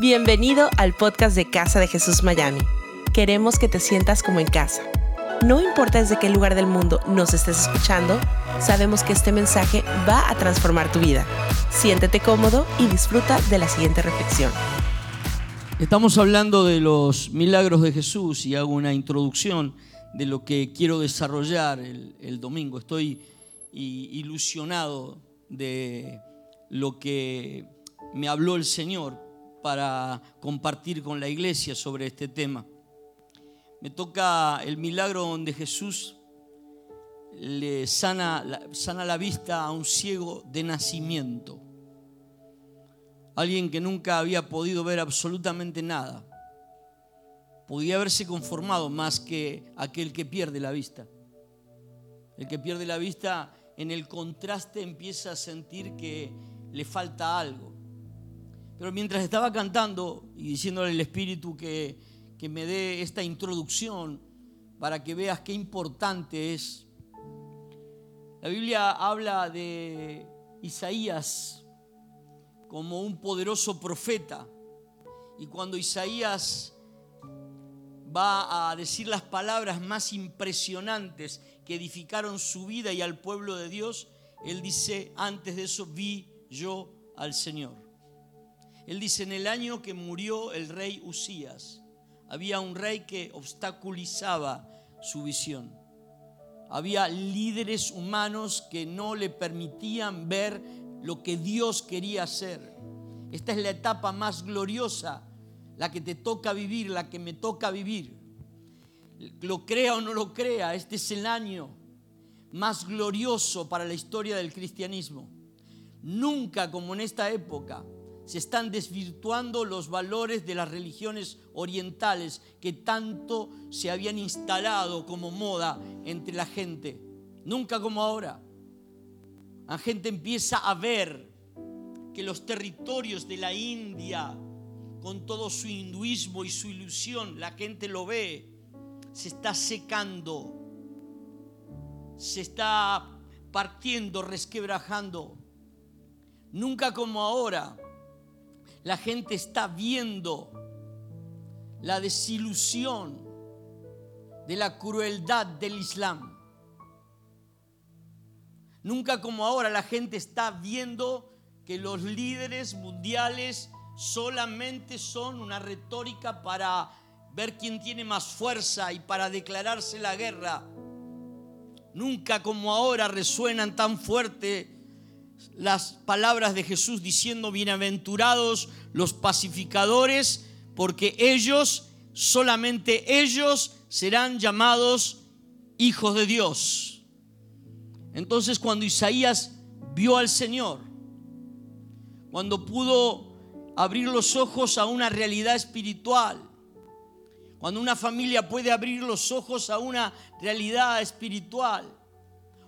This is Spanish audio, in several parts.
Bienvenido al podcast de Casa de Jesús Miami. Queremos que te sientas como en casa. No importa desde qué lugar del mundo nos estés escuchando, sabemos que este mensaje va a transformar tu vida. Siéntete cómodo y disfruta de la siguiente reflexión. Estamos hablando de los milagros de Jesús y hago una introducción de lo que quiero desarrollar el, domingo. Estoy ilusionado de lo que me habló el Señor para compartir con la iglesia sobre este tema. Me toca el milagro donde Jesús le sana, sana la vista a un ciego de nacimiento. Alguien que nunca había podido ver absolutamente nada. Podía haberse conformado más que aquel que pierde la vista. El que pierde la vista en el contraste empieza a sentir que le falta algo. Pero mientras estaba cantando y diciéndole al Espíritu que, que me dé esta introducción para que veas qué importante es, la Biblia habla de Isaías como un poderoso profeta. Y cuando Isaías va a decir las palabras más impresionantes que edificaron su vida y al pueblo de Dios, él dice, antes de eso vi yo al Señor. Él dice, en el año que murió el rey Usías, había un rey que obstaculizaba su visión. Había líderes humanos que no le permitían ver lo que Dios quería hacer. Esta es la etapa más gloriosa, la que te toca vivir, la que me toca vivir. Lo crea o no lo crea, este es el año más glorioso para la historia del cristianismo. Nunca como en esta época se están desvirtuando los valores de las religiones orientales que tanto se habían instalado como moda entre la gente. Nunca como ahora. La gente empieza a ver que los territorios de la India, con todo su hinduismo y su ilusión, la gente lo ve, se está secando, se está partiendo, resquebrajando. Nunca como ahora la gente está viendo la desilusión de la crueldad del Islam. Nunca como ahora la gente está viendo que los líderes mundiales solamente son una retórica para ver quién tiene más fuerza y para declararse la guerra. Nunca como ahora resuenan tan fuerte las palabras de Jesús diciendo, bienaventurados los pacificadores, porque ellos, solamente ellos, serán llamados hijos de Dios. Entonces cuando Isaías vio al Señor, cuando pudo abrir los ojos a una realidad espiritual, cuando una familia puede abrir los ojos a una realidad espiritual.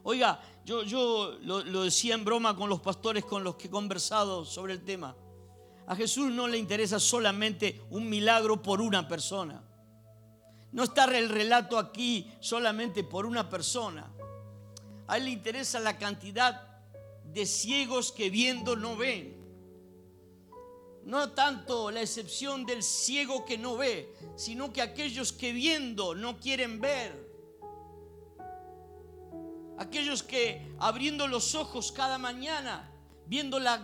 Oiga, yo, lo, decía en broma con los pastores con los que he conversado sobre el tema. A Jesús no le interesa solamente un milagro por una persona. No está el relato aquí solamente por una persona. A él le interesa la cantidad de ciegos que viendo no ven. No tanto la excepción del ciego que no ve, sino que aquellos que viendo no quieren ver aquellos que abriendo los ojos cada mañana, viendo la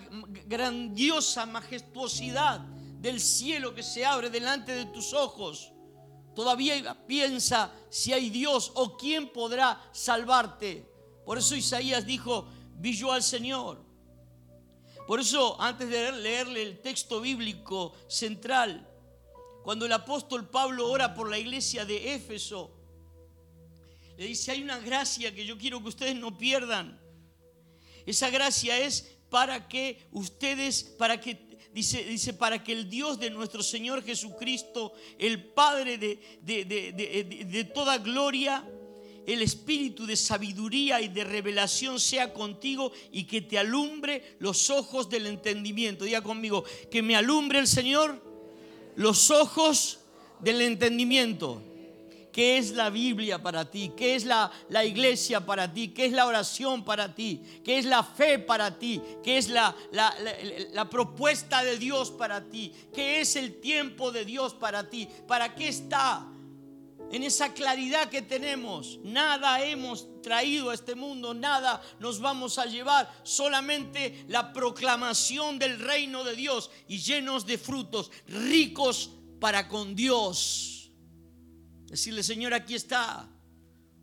grandiosa majestuosidad del cielo que se abre delante de tus ojos, todavía piensa si hay Dios o quién podrá salvarte. Por eso Isaías dijo, vi yo al Señor. Por eso, antes de leerle el texto bíblico central, cuando el apóstol Pablo ora por la iglesia de Éfeso, le dice, hay una gracia que yo quiero que ustedes no pierdan. Esa gracia es para que ustedes, para que, dice, dice, para que el Dios de nuestro Señor Jesucristo, el Padre de, de toda gloria, el espíritu de sabiduría y de revelación sea contigo y que te alumbre los ojos del entendimiento. Diga conmigo, que me alumbre el Señor los ojos del entendimiento ¿Qué es la Biblia para ti? ¿Qué es la, la, iglesia para ti? ¿Qué es la oración para ti? ¿Qué es la fe para ti? ¿Qué es la, la, la, propuesta de Dios para ti? ¿Qué es el tiempo de Dios para ti? ¿Para qué está? En esa claridad que tenemos, nada hemos traído a este mundo, nada nos vamos a llevar, solamente la proclamación del reino de Dios y llenos de frutos, ricos para con Dios. Decirle, Señor, aquí está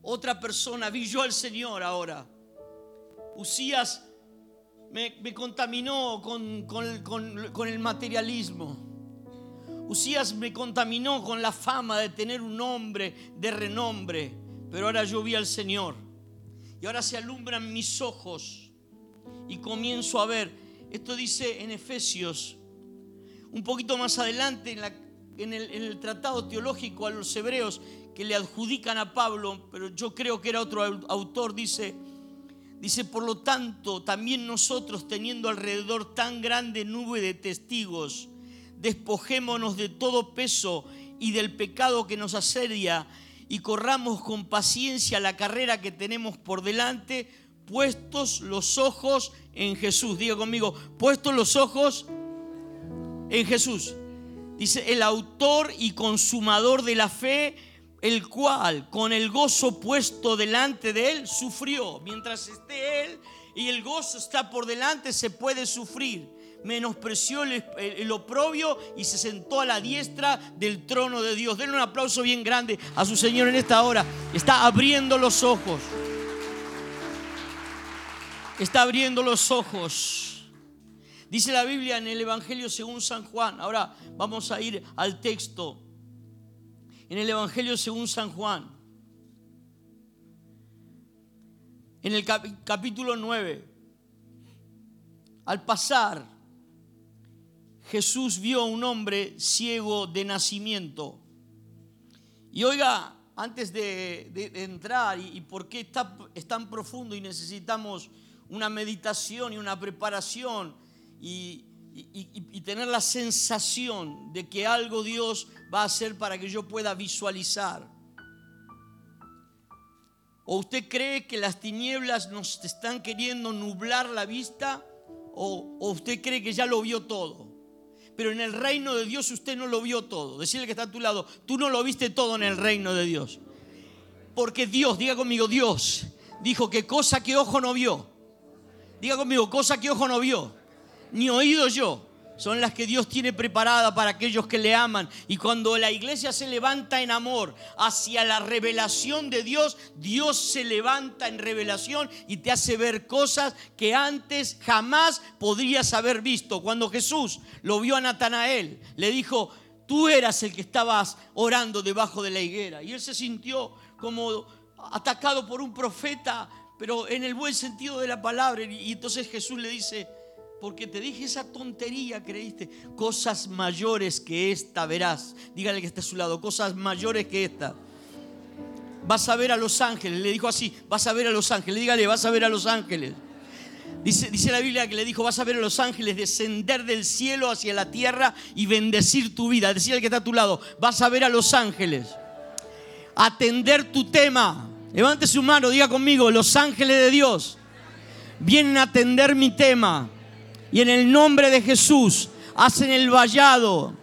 otra persona, vi yo al Señor ahora. Usías me, contaminó con, el materialismo. Usías me contaminó con la fama de tener un hombre de renombre, pero ahora yo vi al Señor y ahora se alumbran mis ojos y comienzo a ver. Esto dice en Efesios, un poquito más adelante en, en el tratado teológico a los hebreos que le adjudican a Pablo, pero yo creo que era otro autor, dice, dice, por lo tanto, también nosotros teniendo alrededor tan grande nube de testigos, despojémonos de todo peso y del pecado que nos asedia y corramos con paciencia la carrera que tenemos por delante, puestos los ojos en Jesús. Diga conmigo, puestos los ojos en Jesús. Dice, el autor y consumador de la fe, el cual con el gozo puesto delante de él sufrió. Mientras esté él y el gozo está por delante, se puede sufrir menospreció el, oprobio y se sentó a la diestra del trono de Dios. Denle un aplauso bien grande a su Señor en esta hora. Está abriendo los ojos. Está abriendo los ojos. Dice la Biblia en el Evangelio según San Juan. Ahora vamos a ir al texto. En el Evangelio según San Juan. En el capítulo 9. Al pasar Jesús vio a un hombre ciego de nacimiento. Y oiga, antes de, entrar y, por qué está, es tan profundo y necesitamos una meditación y una preparación y, tener la sensación de que algo Dios va a hacer para que yo pueda visualizar. ¿O usted cree que las tinieblas nos están queriendo nublar la vista? ¿O, o usted cree que ya lo vio todo? pero en el reino de Dios usted no lo vio todo. Decirle que está a tu lado, tú no lo viste todo en el reino de Dios. Porque Dios, diga conmigo, Dios dijo que cosa que ojo no vio. Diga conmigo, cosa que ojo no vio, ni oído yo son las que Dios tiene preparada para aquellos que le aman. Y cuando la iglesia se levanta en amor hacia la revelación de Dios, Dios se levanta en revelación y te hace ver cosas que antes jamás podrías haber visto. Cuando Jesús lo vio a Natanael, le dijo, tú eras el que estabas orando debajo de la higuera. Y él se sintió como atacado por un profeta, pero en el buen sentido de la palabra. Y entonces Jesús le dice, porque te dije esa tontería, creíste. Cosas mayores que esta verás. Dígale que está a su lado, cosas mayores que esta. Vas a ver a los ángeles, le dijo así, vas a ver a los ángeles, dígale, vas a ver a los ángeles. Dice, dice la Biblia que le dijo, vas a ver a los ángeles descender del cielo hacia la tierra y bendecir tu vida. Decía el que está a tu lado, vas a ver a los ángeles. Atender tu tema. Levante su mano, diga conmigo, los ángeles de Dios vienen a atender mi tema y en el nombre de Jesús hacen el vallado.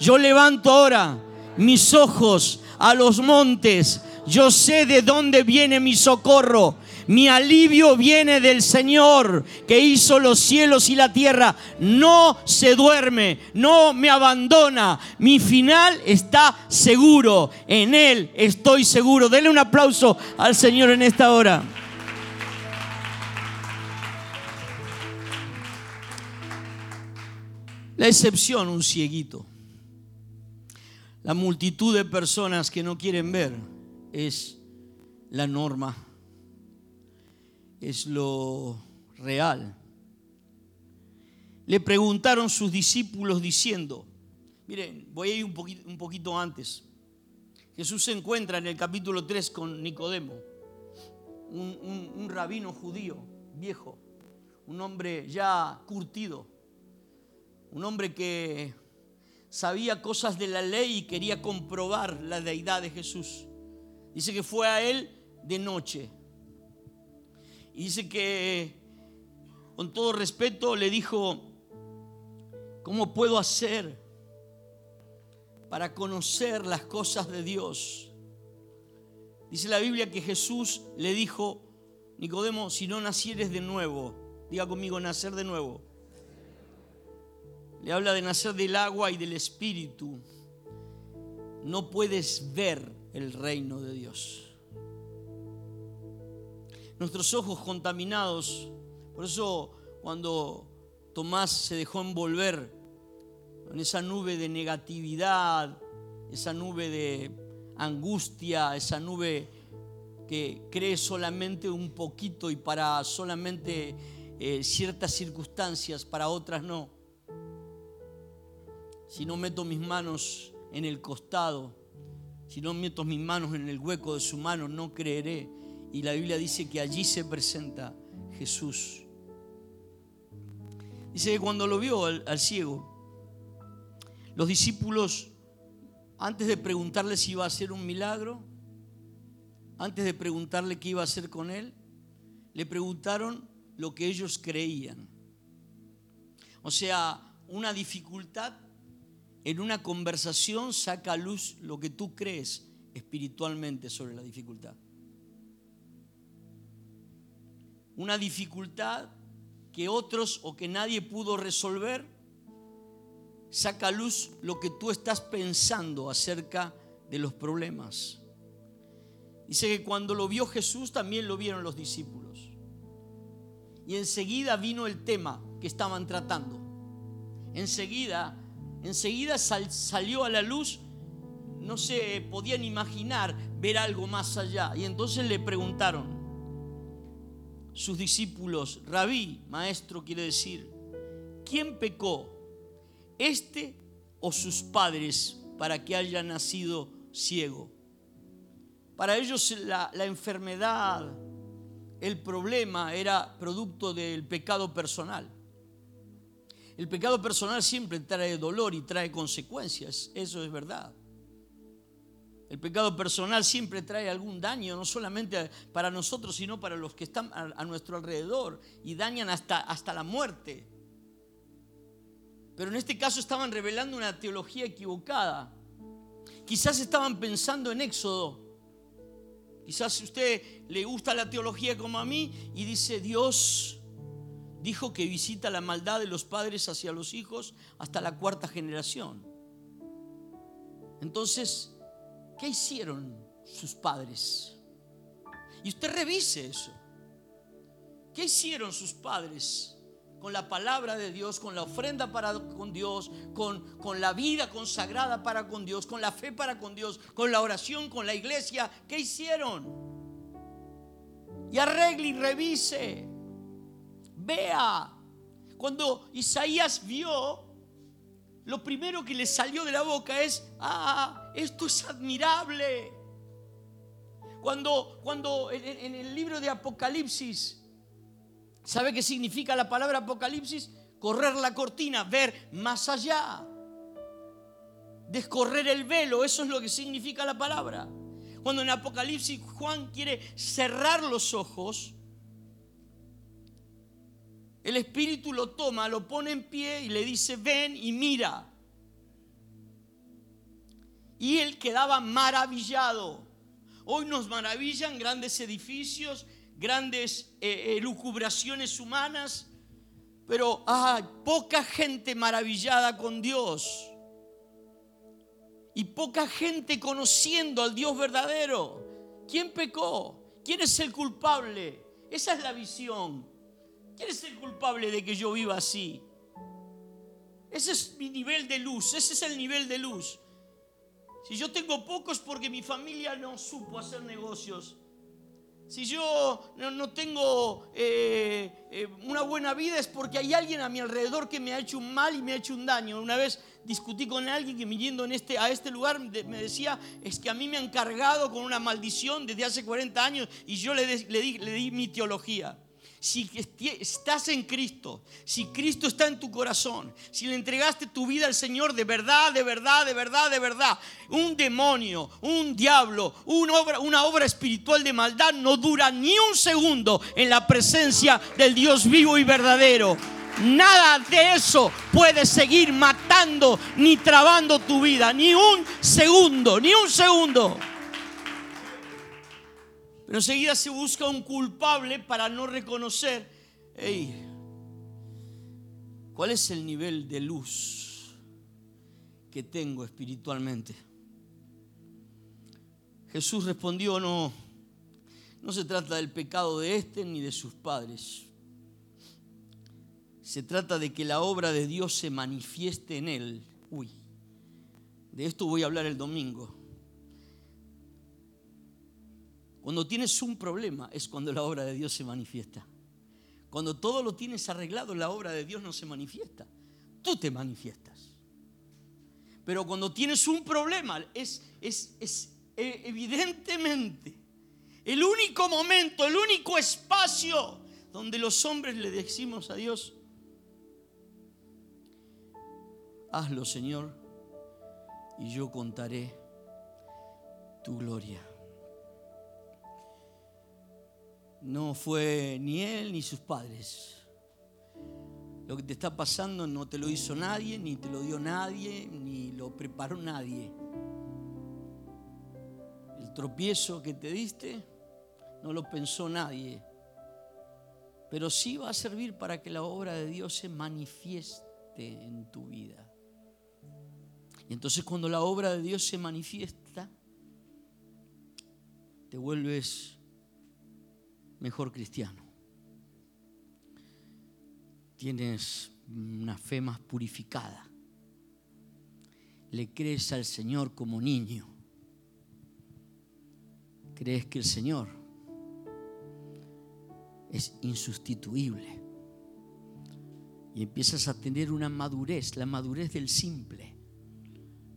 Yo levanto ahora mis ojos a los montes. Yo sé de dónde viene mi socorro. Mi alivio viene del Señor que hizo los cielos y la tierra. No se duerme, no me abandona. Mi final está seguro. En Él estoy seguro. Denle un aplauso al Señor en esta hora. La excepción, un cieguito. La multitud de personas que no quieren ver es la norma, es lo real. Le preguntaron sus discípulos diciendo, miren, voy a ir un poquito, antes. Jesús se encuentra en el capítulo 3 con Nicodemo, un rabino judío viejo, un hombre ya curtido un hombre que sabía cosas de la ley y quería comprobar la deidad de Jesús. Dice que fue a él de noche. Y dice que, con todo respeto, le dijo, ¿cómo puedo hacer para conocer las cosas de Dios? Dice la Biblia que Jesús le dijo, Nicodemo, si no nacieres de nuevo, diga conmigo, nacer de nuevo. Le habla de nacer del agua y del espíritu. No puedes ver el reino de Dios. Nuestros ojos contaminados, por eso cuando Tomás se dejó envolver en esa nube de negatividad, esa nube de angustia, esa nube que cree solamente un poquito y para solamente eh, ciertas circunstancias, para otras no. Si no meto mis manos en el costado, si no meto mis manos en el hueco de su mano, no creeré. Y la Biblia dice que allí se presenta Jesús. Dice que cuando lo vio al, ciego, los discípulos, antes de preguntarle si iba a hacer un milagro, antes de preguntarle qué iba a hacer con él, le preguntaron lo que ellos creían. O sea, una dificultad en una conversación saca a luz lo que tú crees espiritualmente sobre la dificultad. Una dificultad que otros o que nadie pudo resolver, saca a luz lo que tú estás pensando acerca de los problemas. Dice que cuando lo vio Jesús también lo vieron los discípulos. Y enseguida vino el tema que estaban tratando. Enseguida enseguida salió a la luz, no se podían imaginar ver algo más allá. Y entonces le preguntaron sus discípulos, rabí, maestro quiere decir, ¿quién pecó? ¿Este o sus padres para que haya nacido ciego? Para ellos la, la enfermedad, el problema era producto del pecado personal. El pecado personal siempre trae dolor y trae consecuencias, eso es verdad. El pecado personal siempre trae algún daño, no solamente para nosotros, sino para los que están a, nuestro alrededor y dañan hasta, hasta la muerte. Pero en este caso estaban revelando una teología equivocada. Quizás estaban pensando en Éxodo. Quizás a usted le gusta la teología como a mí y dice, Dios dijo que visita la maldad de los padres hacia los hijos hasta la cuarta generación. Entonces, ¿qué hicieron sus padres? Y usted revise eso. ¿Qué hicieron sus padres con la palabra de Dios, con la ofrenda para con Dios, con, con la vida consagrada para con Dios, con la fe para con Dios, con la oración, con la iglesia? ¿Qué hicieron? Y arregle y revise. Vea, cuando Isaías vio, lo primero que le salió de la boca es, ah, esto es admirable. Cuando, cuando en, el libro de Apocalipsis, ¿sabe qué significa la palabra Apocalipsis? Correr la cortina, ver más allá. Descorrer el velo, eso es lo que significa la palabra. Cuando en Apocalipsis Juan quiere cerrar los ojos, el Espíritu lo toma, lo pone en pie y le dice, ven y mira. Y él quedaba maravillado. Hoy nos maravillan grandes edificios, grandes eh, elucubraciones humanas, pero hay poca gente maravillada con Dios. Y poca gente conociendo al Dios verdadero. ¿Quién pecó? ¿Quién es el culpable? Esa es la visión. ¿Quién es el culpable de que yo viva así? Ese es mi nivel de luz, ese es el nivel de luz. Si yo tengo poco es porque mi familia no supo hacer negocios. Si yo no, tengo eh, eh, una buena vida es porque hay alguien a mi alrededor que me ha hecho un mal y me ha hecho un daño. Una vez discutí con alguien que viniendo en este, a este lugar me decía, es que a mí me han cargado con una maldición desde hace 40 años y yo le, di, le di mi teología. Si estás en Cristo, si Cristo está en tu corazón, si le entregaste tu vida al Señor de verdad, de verdad, de verdad, de verdad, un demonio, un diablo, una obra, espiritual de maldad no dura ni un segundo en la presencia del Dios vivo y verdadero. Nada de eso puede seguir matando ni trabando tu vida, ni un segundo, ni un segundo. Pero enseguida se busca un culpable para no reconocer, hey, ¿cuál es el nivel de luz que tengo espiritualmente? Jesús respondió, no, no se trata del pecado de este ni de sus padres. Se trata de que la obra de Dios se manifieste en él. Uy, de esto voy a hablar el domingo. Cuando tienes un problema es cuando la obra de Dios se manifiesta. Cuando todo lo tienes arreglado, la obra de Dios no se manifiesta. Tú te manifiestas. Pero cuando tienes un problema, es, es, es e, evidentemente el único momento, el único espacio donde los hombres le decimos a Dios, hazlo Señor, y yo contaré tu gloria. No fue ni él ni sus padres. Lo que te está pasando no te lo hizo nadie, ni te lo dio nadie, ni lo preparó nadie. El tropiezo que te diste no lo pensó nadie. Pero sí va a servir para que la obra de Dios se manifieste en tu vida. Y entonces cuando la obra de Dios se manifiesta, te vuelves mejor cristiano. Tienes una fe más purificada. Le crees al Señor como niño. Crees que el Señor es insustituible. Y empiezas a tener una madurez, la madurez del simple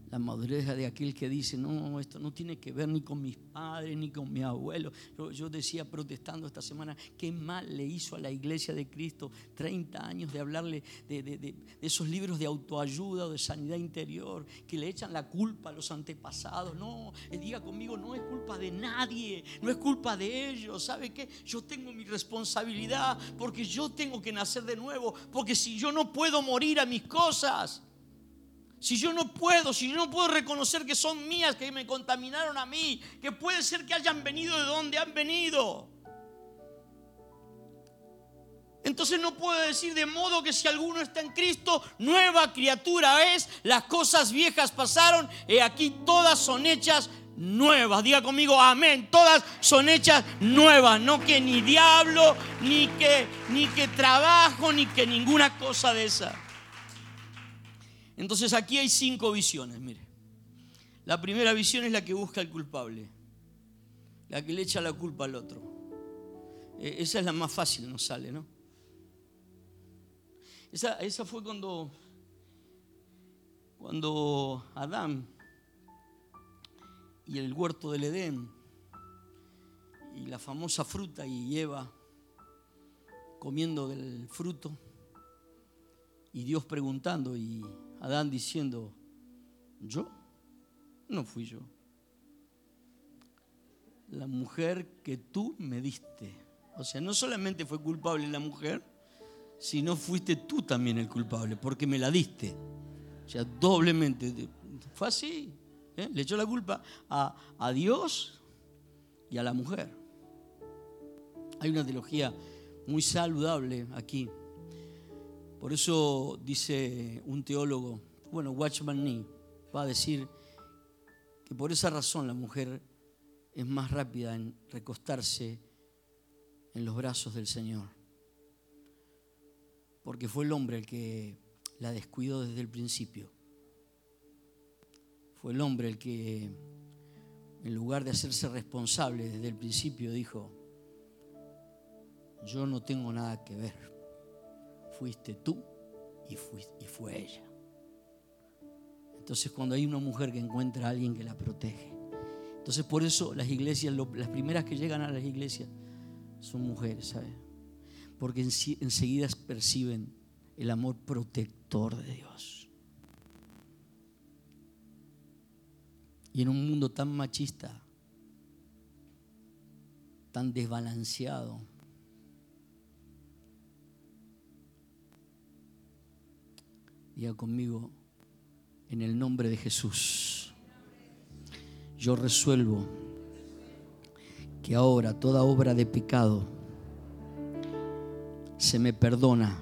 la madurez de aquel que dice, no, esto no tiene que ver ni con mis padres, ni con mi abuelo. Yo, decía protestando esta semana, qué mal le hizo a la iglesia de Cristo 30 años de hablarle de, esos libros de autoayuda o de sanidad interior, que le echan la culpa a los antepasados. No, eh, diga conmigo, no es culpa de nadie, no es culpa de ellos. ¿Sabe qué? Yo tengo mi responsabilidad porque yo tengo que nacer de nuevo, porque si yo no puedo morir a mis cosas, si yo no puedo, si yo no puedo reconocer que son mías, que me contaminaron a mí, que puede ser que hayan venido de donde han venido. Entonces no puedo decir de modo que si alguno está en Cristo, nueva criatura es, las cosas viejas pasaron y aquí todas son hechas nuevas. Diga conmigo, amén. Todas son hechas nuevas, no que ni diablo, ni que ni que trabajo, ni que ninguna cosa de esa. Entonces aquí hay cinco visiones, mire. La primera visión es la que busca al culpable, la que le echa la culpa al otro. E, esa es la más fácil, nos sale, ¿no? Esa, esa fue cuando, cuando Adán y el huerto del Edén y la famosa fruta y Eva comiendo del fruto y Dios preguntando y Adán diciendo, ¿yo? No fui yo. La mujer que tú me diste. O sea, no solamente fue culpable la mujer, sino fuiste tú también el culpable, porque me la diste. O sea, doblemente. Fue así. ¿eh? Le echó la culpa a, a Dios y a la mujer. Hay una teología muy saludable aquí por eso dice un teólogo, bueno, Watchman Nee, va a decir que por esa razón la mujer es más rápida en recostarse en los brazos del Señor. Porque fue el hombre el que la descuidó desde el principio. Fue el hombre el que, en lugar de hacerse responsable desde el principio, dijo, yo no tengo nada que ver fuiste tú y, y fue ella. Entonces cuando hay una mujer que encuentra a alguien que la protege. Entonces por eso las iglesias, las primeras que llegan a las iglesias son mujeres, ¿sabes? porque enseguida perciben el amor protector de Dios. Y en un mundo tan machista, tan desbalanceado, diga conmigo, en el nombre de Jesús, yo resuelvo que ahora toda obra de pecado se me perdona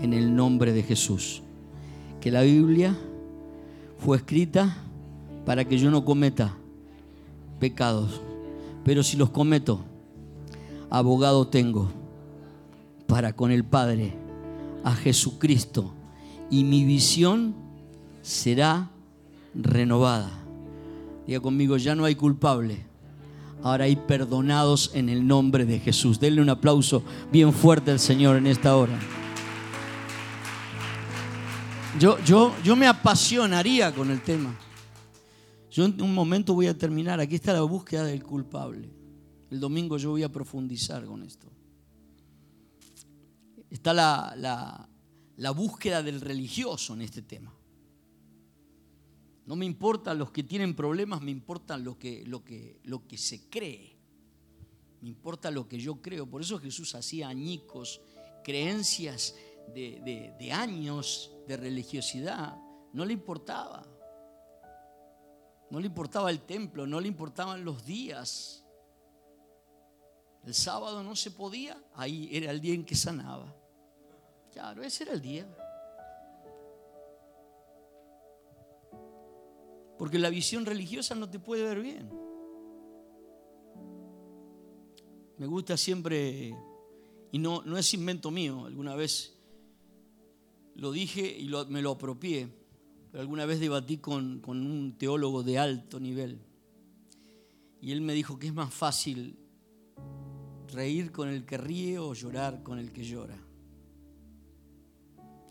en el nombre de Jesús. Que la Biblia fue escrita para que yo no cometa pecados, pero si los cometo, abogado tengo para con el Padre, a Jesucristo, y mi visión será renovada. Diga conmigo, ya no hay culpable ahora hay perdonados en el nombre de Jesús. Denle un aplauso bien fuerte al Señor en esta hora. Yo, yo, yo me apasionaría con el tema. Yo en un momento voy a terminar. Aquí está la búsqueda del culpable. El domingo yo voy a profundizar con esto. Está la, la, la búsqueda del religioso en este tema. No me importan los que tienen problemas, me importa lo que, lo que, lo que se cree. Me importa lo que yo creo. Por eso Jesús hacía añicos, creencias de, de años de religiosidad. No le importaba. No le importaba el templo, no le importaban los días. El sábado no se podía, ahí era el día en que sanaba. Claro, ese era el día. Porque la visión religiosa no te puede ver bien. Me gusta siempre, y no, no es invento mío, alguna vez lo dije y me lo apropié, pero alguna vez debatí con, con un teólogo de alto nivel. Y él me dijo que es más fácil reír con el que ríe o llorar con el que llora.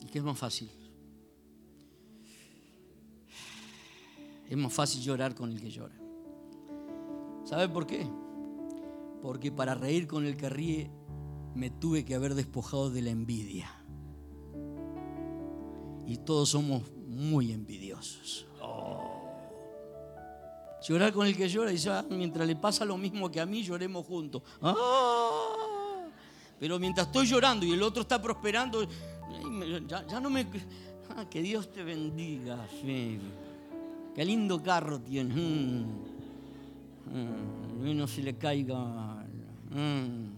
¿Y qué es más fácil? Es más fácil llorar con el que llora. ¿Sabe por qué? Porque para reír con el que ríe me tuve que haber despojado de la envidia. Y todos somos muy envidiosos. Oh. Llorar con el que llora y ah, mientras le pasa lo mismo que a mí, lloremos juntos. Ah. Pero mientras estoy llorando y el otro está prosperando, ya, no me... Ah, que Dios te bendiga, fe. Qué lindo carro tiene. Mm. Mm. no se le caiga. Mm.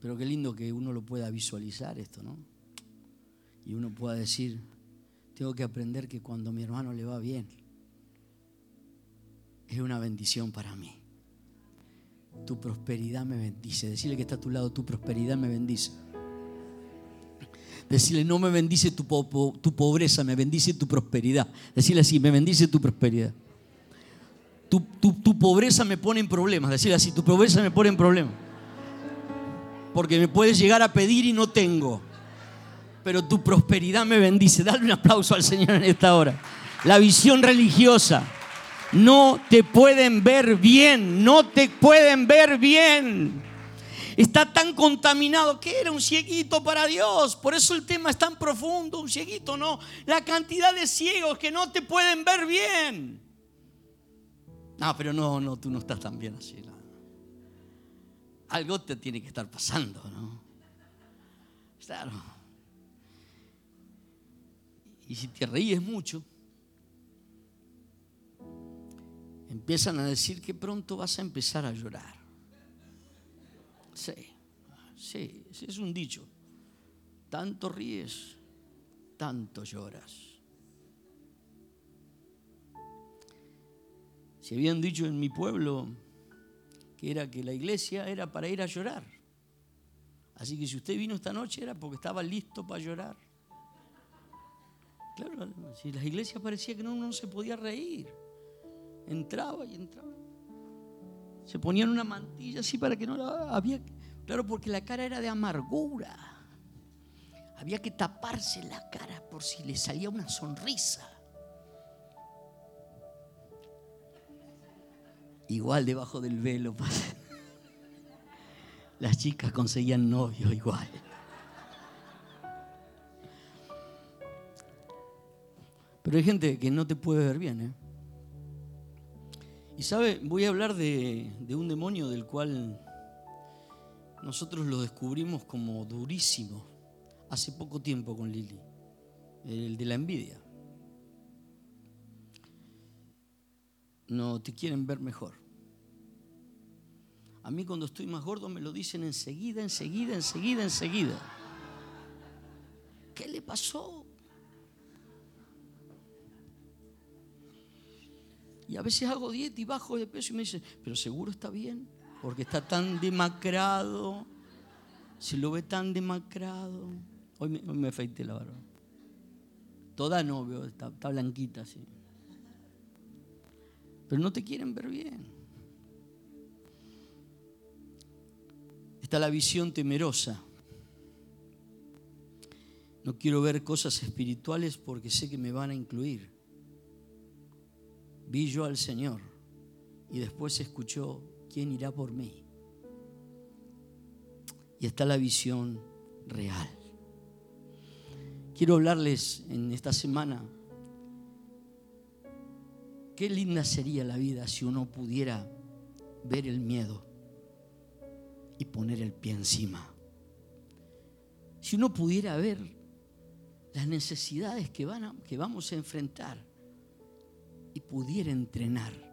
Pero qué lindo que uno lo pueda visualizar esto, ¿no? Y uno pueda decir, tengo que aprender que cuando mi hermano le va bien, es una bendición para mí. Tu prosperidad me bendice. Decirle que está a tu lado, tu prosperidad me bendice. Decirle, no me bendice tu, tu pobreza, me bendice tu prosperidad. Decirle así, me bendice tu prosperidad. Tu, tu, pobreza me pone en problemas. Decirle así, tu pobreza me pone en problemas. Porque me puedes llegar a pedir y no tengo. Pero tu prosperidad me bendice. Dale un aplauso al Señor en esta hora. La visión religiosa. No te pueden ver bien. No te pueden ver bien está tan contaminado que era un cieguito para Dios. Por eso el tema es tan profundo, un cieguito, no. La cantidad de ciegos que no te pueden ver bien. No, pero no, no, tú no estás tan bien así. Algo te tiene que estar pasando, ¿no? Claro. Y si te reíes mucho, empiezan a decir que pronto vas a empezar a llorar. Sí, sí, es un dicho. Tanto ríes, tanto lloras. Se habían dicho en mi pueblo que era que la iglesia era para ir a llorar. Así que si usted vino esta noche era porque estaba listo para llorar. Claro, si las iglesias parecía que no, no se podía reír. Entraba y entraba. Se ponían una mantilla así para que no la había. Claro, porque la cara era de amargura. Había que taparse la cara por si le salía una sonrisa. igual debajo del velo. Las chicas conseguían novio igual. Pero hay gente que no te puede ver bien. ¿eh? Y sabe, voy a hablar de, un demonio del cual nosotros lo descubrimos como durísimo hace poco tiempo con Lili, el de la envidia. No te quieren ver mejor. A mí cuando estoy más gordo me lo dicen enseguida, enseguida, enseguida, enseguida. ¿Qué le pasó? Y a veces hago dieta y bajo de peso y me dicen, pero seguro está bien, porque está tan demacrado, se lo ve tan demacrado. Hoy me, hoy afeité la barba. Toda no, está, está blanquita así. Pero no te quieren ver bien. Está la visión temerosa. No quiero ver cosas espirituales porque sé que me van a incluir vi yo al Señor y después escuchó, ¿quién irá por mí? Y está la visión real. Quiero hablarles en esta semana, qué linda sería la vida si uno pudiera ver el miedo y poner el pie encima. Si uno pudiera ver las necesidades que, van que vamos a enfrentar pudiera entrenar,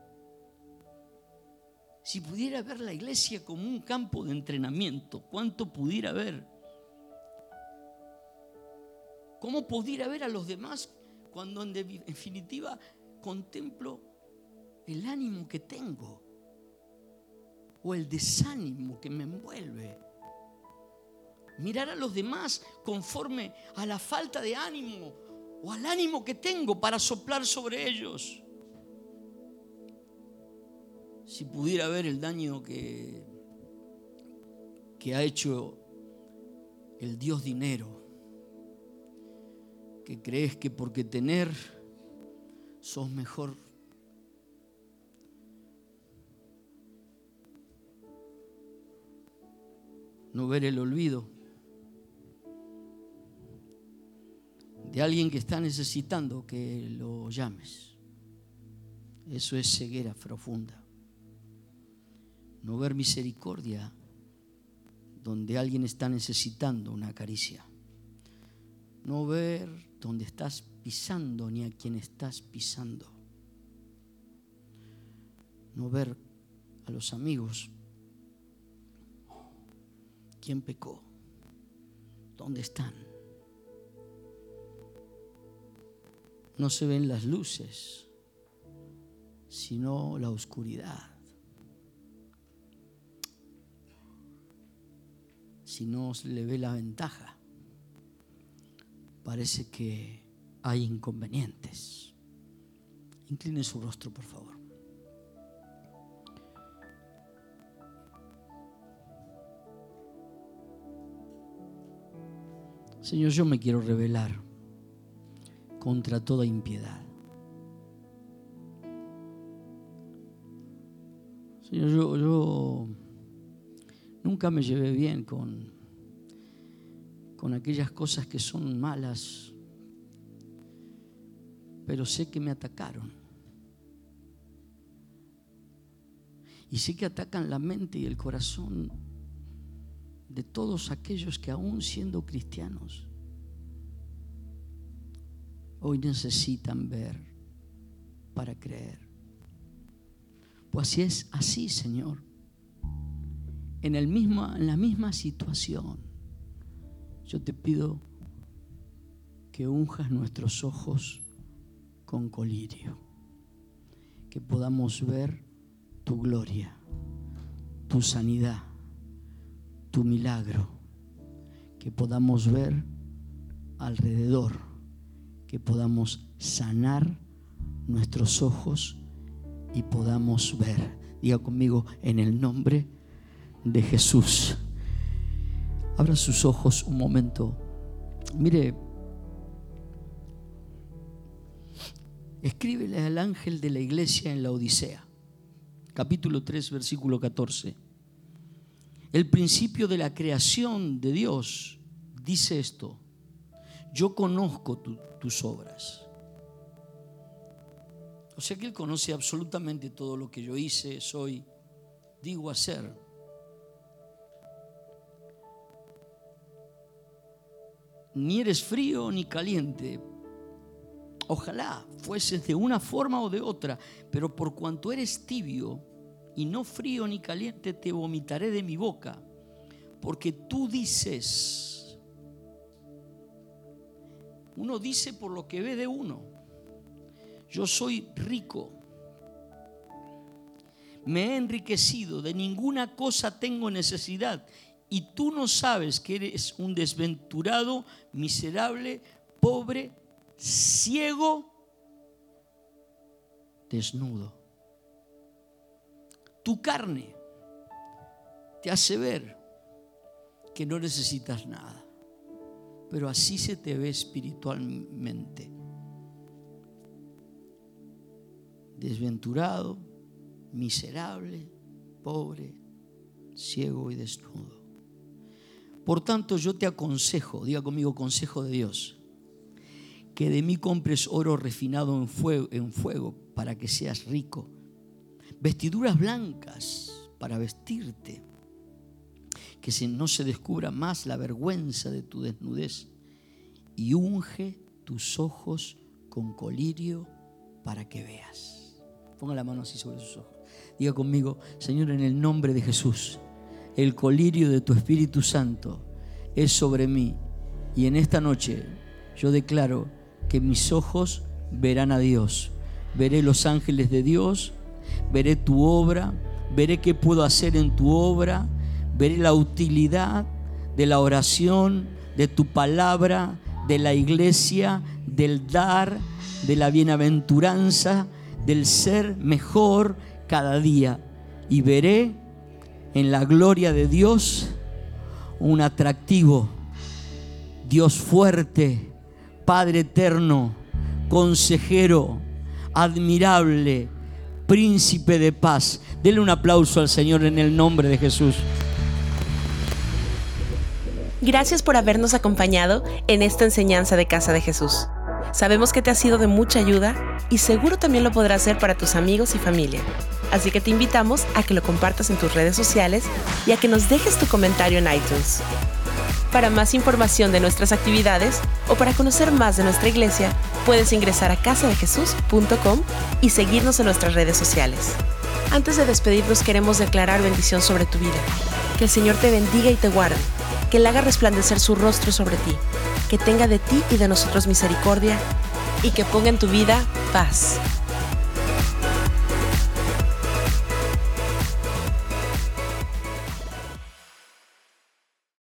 si pudiera ver la iglesia como un campo de entrenamiento, ¿cuánto pudiera ver? ¿Cómo pudiera ver a los demás cuando en definitiva contemplo el ánimo que tengo o el desánimo que me envuelve? Mirar a los demás conforme a la falta de ánimo o al ánimo que tengo para soplar sobre ellos si pudiera ver el daño que, que ha hecho el Dios dinero, que crees que porque tener sos mejor. No ver el olvido de alguien que está necesitando que lo llames. Eso es ceguera profunda no ver misericordia donde alguien está necesitando una caricia. No ver donde estás pisando ni a quien estás pisando. No ver a los amigos. ¿Quién pecó? ¿Dónde están? No se ven las luces, sino la oscuridad. Si no le ve la ventaja, parece que hay inconvenientes. Incline su rostro, por favor. Señor, yo me quiero revelar contra toda impiedad. Señor, yo, yo Nunca me llevé bien con, con aquellas cosas que son malas, pero sé que me atacaron. Y sé que atacan la mente y el corazón de todos aquellos que aún siendo cristianos, hoy necesitan ver para creer. Pues así es así, Señor en, el mismo, en la misma situación, yo te pido que unjas nuestros ojos con colirio, que podamos ver tu gloria, tu sanidad, tu milagro, que podamos ver alrededor, que podamos sanar nuestros ojos y podamos ver. Diga conmigo en el nombre de Jesús. Abra sus ojos un momento. Mire, escríbele al ángel de la iglesia en la Odisea. capítulo 3, versículo 14. El principio de la creación de Dios dice esto, yo conozco tus obras. O sea que Él conoce absolutamente todo lo que yo hice, soy, digo hacer. Ni eres frío ni caliente. Ojalá fueses de una forma o de otra, pero por cuanto eres tibio y no frío ni caliente, te vomitaré de mi boca. Porque tú dices, uno dice por lo que ve de uno yo soy rico, me he enriquecido, de ninguna cosa tengo necesidad. Y tú no sabes que eres un desventurado, miserable, pobre, ciego, desnudo. Tu carne te hace ver que no necesitas nada, pero así se te ve espiritualmente. desventurado, miserable, pobre, ciego y desnudo. Por tanto, yo te aconsejo, diga conmigo consejo de Dios, que de mí compres oro refinado en fuego, para que seas rico, vestiduras blancas para vestirte, que no se descubra más la vergüenza de tu desnudez, y unge tus ojos con colirio para que veas. Ponga la mano así sobre sus ojos. Diga conmigo, Señor, en el nombre de Jesús, el colirio de tu Espíritu Santo es sobre mí. Y en esta noche yo declaro que mis ojos verán a Dios. Veré los ángeles de Dios, veré tu obra, veré qué puedo hacer en tu obra, veré la utilidad de la oración, de tu palabra, de la iglesia, del dar, de la bienaventuranza del ser mejor cada día y veré en la gloria de Dios un atractivo, Dios fuerte, Padre eterno, consejero, admirable, príncipe de paz. Dele un aplauso al Señor en el nombre de Jesús. Gracias por habernos acompañado en esta enseñanza de Casa de Jesús. Sabemos que te ha sido de mucha ayuda y seguro también lo podrás hacer para tus amigos y familia. Así que te invitamos a que lo compartas en tus redes sociales y a que nos dejes tu comentario en iTunes. Para más información de nuestras actividades o para conocer más de nuestra iglesia, puedes ingresar a casadejesús.com y seguirnos en nuestras redes sociales. Antes de despedirnos queremos declarar bendición sobre tu vida. Que el Señor te bendiga y te guarde, que Él haga resplandecer su rostro sobre ti que tenga de ti y de nosotros misericordia y que ponga en tu vida paz.